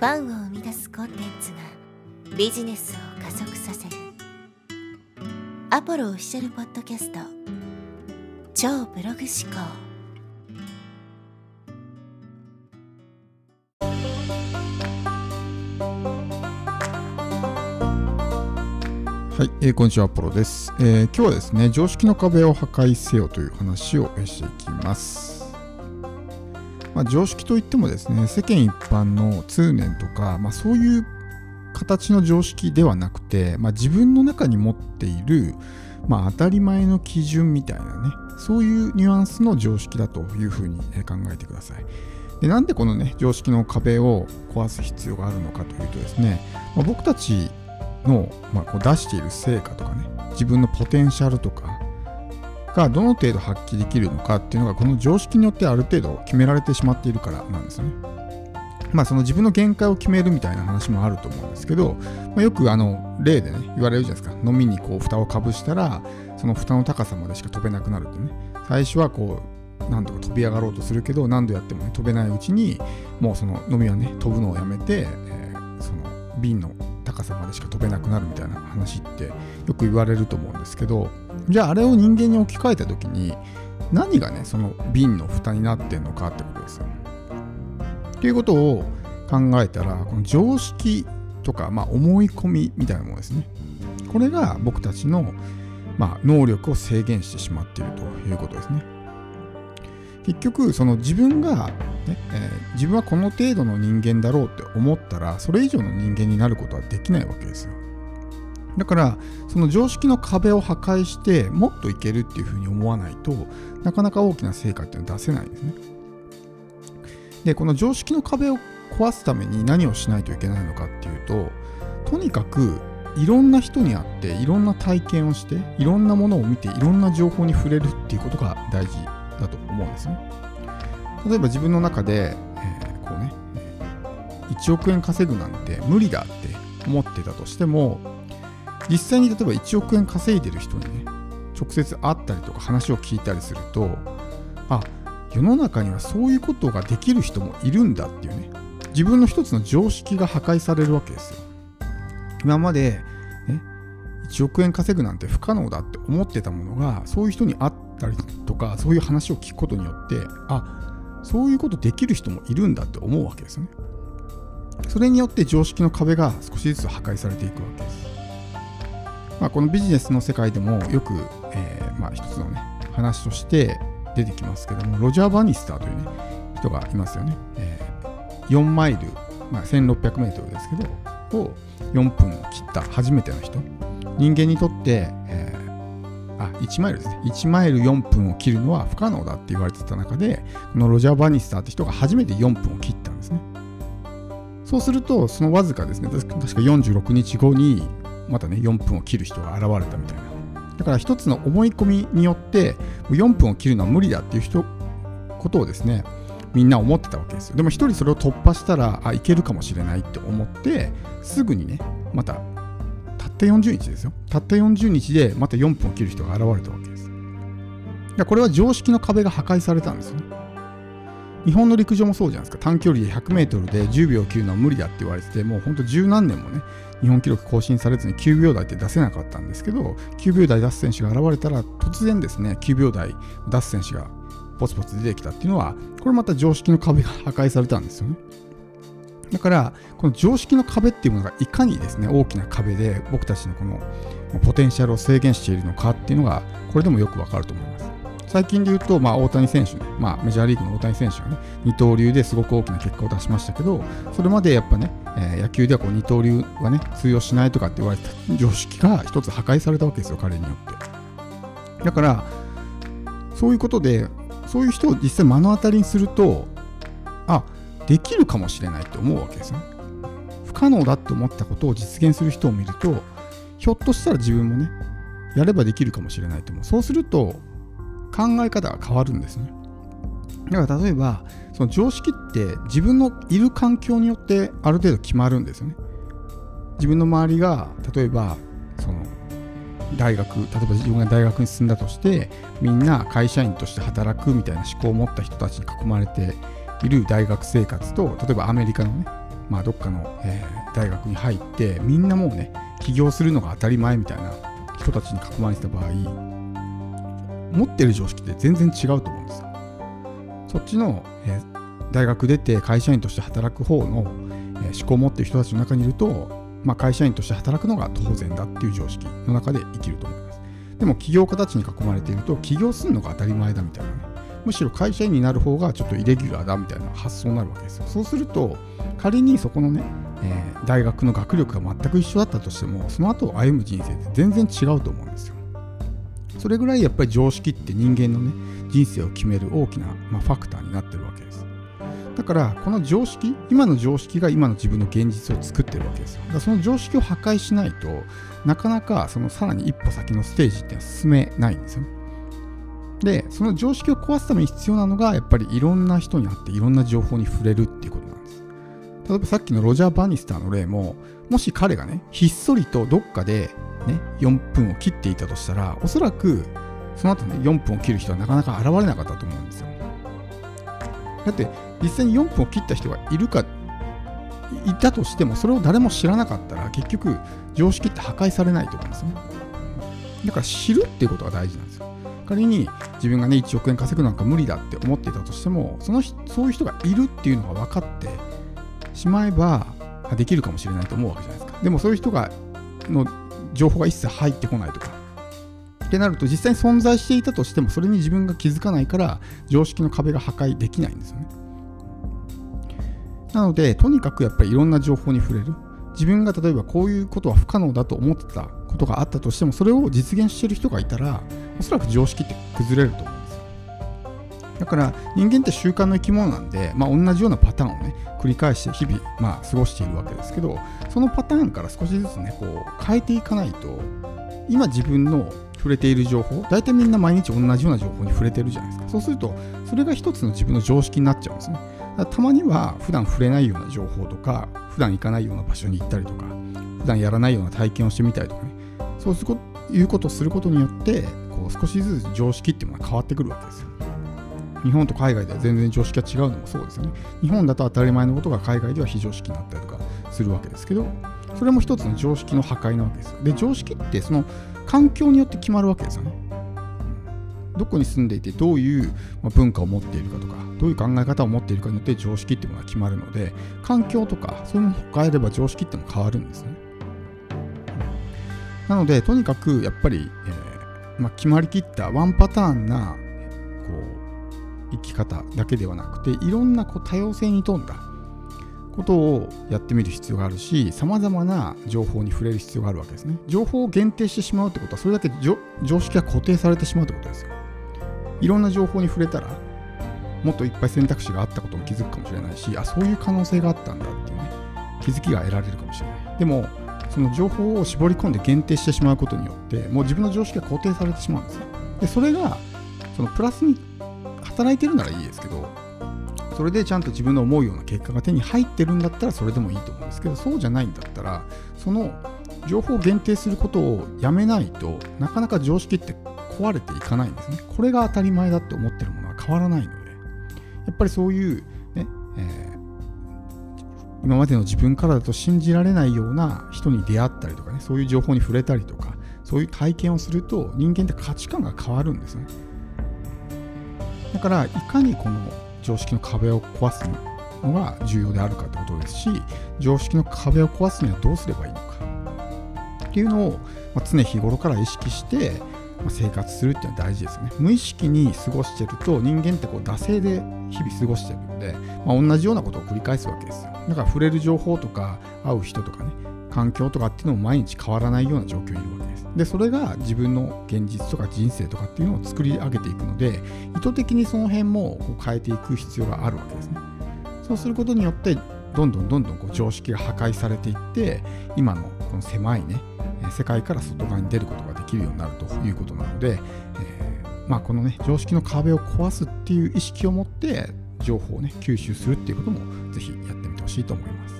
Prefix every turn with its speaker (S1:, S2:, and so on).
S1: ファンを生み出すコンテンツがビジネスを加速させる。アポロオフィシャルポッドキャスト。超ブログ思考。
S2: はい、えー、こんにちは、アポロです、えー、今日はですね、常識の壁を破壊せよという話をしていきます。まあ、常識といってもですね世間一般の通念とか、まあ、そういう形の常識ではなくて、まあ、自分の中に持っている、まあ、当たり前の基準みたいなねそういうニュアンスの常識だというふうに考えてください。でなんでこのね常識の壁を壊す必要があるのかというとですね、まあ、僕たちの、まあ、こう出している成果とかね自分のポテンシャルとかがどの程度発揮できるのかっていうのがこの常識によってある程度決められてしまっているからなんですよね。まあその自分の限界を決めるみたいな話もあると思うんですけど、まあ、よくあの例でね言われるじゃないですか飲みにこう蓋をかぶしたらその蓋の高さまでしか飛べなくなるってね最初はこう何度か飛び上がろうとするけど何度やっても、ね、飛べないうちにもうその飲みはね飛ぶのをやめて、えー、その瓶の高さまでしか飛べなくなるみたいな話ってよく言われると思うんですけどじゃああれを人間に置き換えた時に何がねその瓶の蓋になってんのかってことですよ。っていうことを考えたらこの常識とか、まあ、思い込みみたいなものですね。これが僕たちの、まあ、能力を制限してしまっているということですね。結局その自分が、ねえー、自分はこの程度の人間だろうって思ったらそれ以上の人間になることはできないわけですよ。だからその常識の壁を破壊してもっといけるっていうふうに思わないとなかなか大きな成果っていうのは出せないんですね。でこの常識の壁を壊すために何をしないといけないのかっていうととにかくいろんな人に会っていろんな体験をしていろんなものを見ていろんな情報に触れるっていうことが大事だと思うんですね。例えば自分の中で、えー、こうね1億円稼ぐなんて無理だって思ってたとしても実際に例えば1億円稼いでる人にね直接会ったりとか話を聞いたりするとあ世の中にはそういうことができる人もいるんだっていうね自分の一つの常識が破壊されるわけですよ今まで、ね、1億円稼ぐなんて不可能だって思ってたものがそういう人に会ってたりとかそういう話を聞くことによってあそういうことできる人もいるんだって思うわけですよね。それによって常識の壁が少しずつ破壊されていくわけ。ですまあ、このビジネスの世界でもよく、えー、まあ、一つのね話として出てきますけどもロジャー・バニスターというね人がいますよね、えー、4マイル、まあ、1600メートルですけどを4分切った初めての人。人間にとって、あ1マイルですね。1マイル4分を切るのは不可能だって言われてた中でこのロジャー・バニスターって人が初めて4分を切ったんですね。そうするとそのわずかですね確か46日後にまたね4分を切る人が現れたみたいな。だから一つの思い込みによって4分を切るのは無理だっていう人ことをですねみんな思ってたわけですよ。でも一人それを突破したらあいけるかもしれないって思ってすぐにねまたたった40日ですよ。たった40日でまた4分を切る人が現れたわけです。これは常識の壁が破壊されたんですよね。日本の陸上もそうじゃないですか。短距離で 100m で10秒を切るのは無理だって言われててもうほんと十何年もね日本記録更新されずに9秒台って出せなかったんですけど9秒台出す選手が現れたら突然ですね9秒台出す選手がポツポツ出てきたっていうのはこれまた常識の壁が破壊されたんですよね。だからこの常識の壁っていうものがいかにですね大きな壁で僕たちのこのポテンシャルを制限しているのかっていうのがこれでもよくわかると思います最近で言うと、まあ、大谷選手ね、まあ、メジャーリーグの大谷選手がね、二刀流ですごく大きな結果を出しましたけど、それまでやっぱね、えー、野球ではこう二刀流はね、通用しないとかって言われた常識が一つ破壊されたわけですよ、彼によって。だから、そういうことで、そういう人を実際目の当たりにすると、できるかもしれないって思うわけですね。不可能だって思ったことを実現する人を見ると、ひょっとしたら自分もね、やればできるかもしれないと思う。そうすると、考え方が変わるんですね。だから例えばその常識って自分のいる環境によってある程度決まるんですよね。自分の周りが例えばその大学例えば自分が大学に進んだとしてみんな会社員として働くみたいな思考を持った人たちに囲まれている大学生活と例えばアメリカのねまあ、どっかの、えー、大学に入ってみんなもうね起業するのが当たり前みたいな人たちに囲まれてた場合持ってる常識って全然違うと思うんですよ。そっちの、えー、大学出て会社員として働く方の、えー、思考を持ってる人たちの中にいると、まあ、会社員として働くのが当然だっていう常識の中で生きると思います。でも起業家たちに囲まれていると起業するのが当たり前だみたいなねむしろ会社員になる方がちょっとイレギュラーだみたいな発想になるわけですよ。そうすると仮にそこのね、えー、大学の学力が全く一緒だったとしてもその後歩む人生って全然違うと思うんですよ。それぐらいやっぱり常識って人間のね人生を決める大きな、まあ、ファクターになってるわけです。だからこの常識今の常識が今の自分の現実を作ってるわけですよ。だからその常識を破壊しないとなかなかそのさらに一歩先のステージって進めないんですよね。でその常識を壊すために必要なのがやっぱりいろんな人に会っていろんな情報に触れるっていうことなんです。例えばさっきのロジャー・バニスターの例ももし彼がねひっそりとどっかでね4分を切っていたとしたらおそらくその後ね4分を切る人はなかなか現れなかったと思うんですよ。だって実際に4分を切った人がいるかいたとしてもそれを誰も知らなかったら結局常識って破壊されないと思うんですよね。だから知るっていうことが大事なんですよ。仮に自分がね1億円稼ぐなんか無理だって思っていたとしてもそのそういう人がいるっていうのが分かってしまえばできるかもしれないと思うわけじゃないですか。でもそういう人がの情報が一切入ってこないとかってなると実際に存在していたとしてもそれに自分が気づかないから常識の壁が破壊できないんですよね。なのでとにかくやっぱりいろんな情報に触れる自分が例えばこういうことは不可能だと思ってたことがあったとしてもそれを実現してる人がいたらおそらく常識って崩れると思うんですよ。だから人間って習慣の生き物なんで、まあ、同じようなパターンをね繰り返して日々、まあ、過ごしているわけですけどそのパターンから少しずつねこう変えていかないと今自分の触れている情報大体みんな毎日同じような情報に触れてるじゃないですか。そうするとそれが一つの自分の常識になっちゃうんですね。たまには普段触れないような情報とか普段行かないような場所に行ったりとか普段やらないような体験をしてみたりとかね。そういうことをすることによって少しずつ常識っていうものが変わってくるわけですよ。日本と海外では全然常識が違うのもそうですよね。日本だと当たり前のことが海外では非常識になったりとかするわけですけどそれも一つの常識の破壊なわけですよ。で常識ってその環境によって決まるわけですよね。どこに住んでいてどういう文化を持っているかとかどういう考え方を持っているかによって常識っていうものが決まるので環境とかそういうものを変えれば常識っても変わるんですね。なのでとにかくやっぱり、えー、まあ、決まりきったワンパターンなこう生き方だけではなくていろんなこう多様性に富んだことをやってみる必要があるしさまざまな情報に触れる必要があるわけですね。情報を限定してしまうってことはそれだけ常識が固定されてしまうってことですよ。いろんな情報に触れたらもっといっぱい選択肢があったことも気づくかもしれないしあそういう可能性があったんだっていうね気づきが得られるかもしれない。でもその情報を絞り込んで限定してしまうことによってもう自分の常識が固定されてしまうんですよ。でそれがそのプラスに働いてるならいいですけどそれでちゃんと自分の思うような結果が手に入ってるんだったらそれでもいいと思うんですけどそうじゃないんだったらその情報を限定することをやめないとなかなか常識って壊れていかないんですね。これが当たり前だって思ってるものは変わらないのでやっぱりそういう、今までの自分からだと信じられないような人に出会ったりとかねそういう情報に触れたりとかそういう体験をすると人間って価値観が変わるんですね。だからいかにこの常識の壁を壊すのが重要であるかってことですし常識の壁を壊すにはどうすればいいのか。っていうのを、常日頃から意識して生活するっていうのは大事ですよね。無意識に過ごしてると人間ってこう惰性で日々過ごしてるので、まあ、同じようなことを繰り返すわけですよだから触れる情報とか会う人とかね環境とかっていうのも毎日変わらないような状況にいるわけです。で、それが自分の現実とか人生とかっていうのを作り上げていくので、意図的にその辺もこう変えていく必要があるわけですね。そうすることによって、どんどんどんどんこう常識が破壊されていって、今のこの狭いね、世界から外側に出ることができるようになるということなので、えー、まあ、このね、常識の壁を壊すっていう意識を持って、情報をね、吸収するっていうことも、是非やってみてほしいと思います。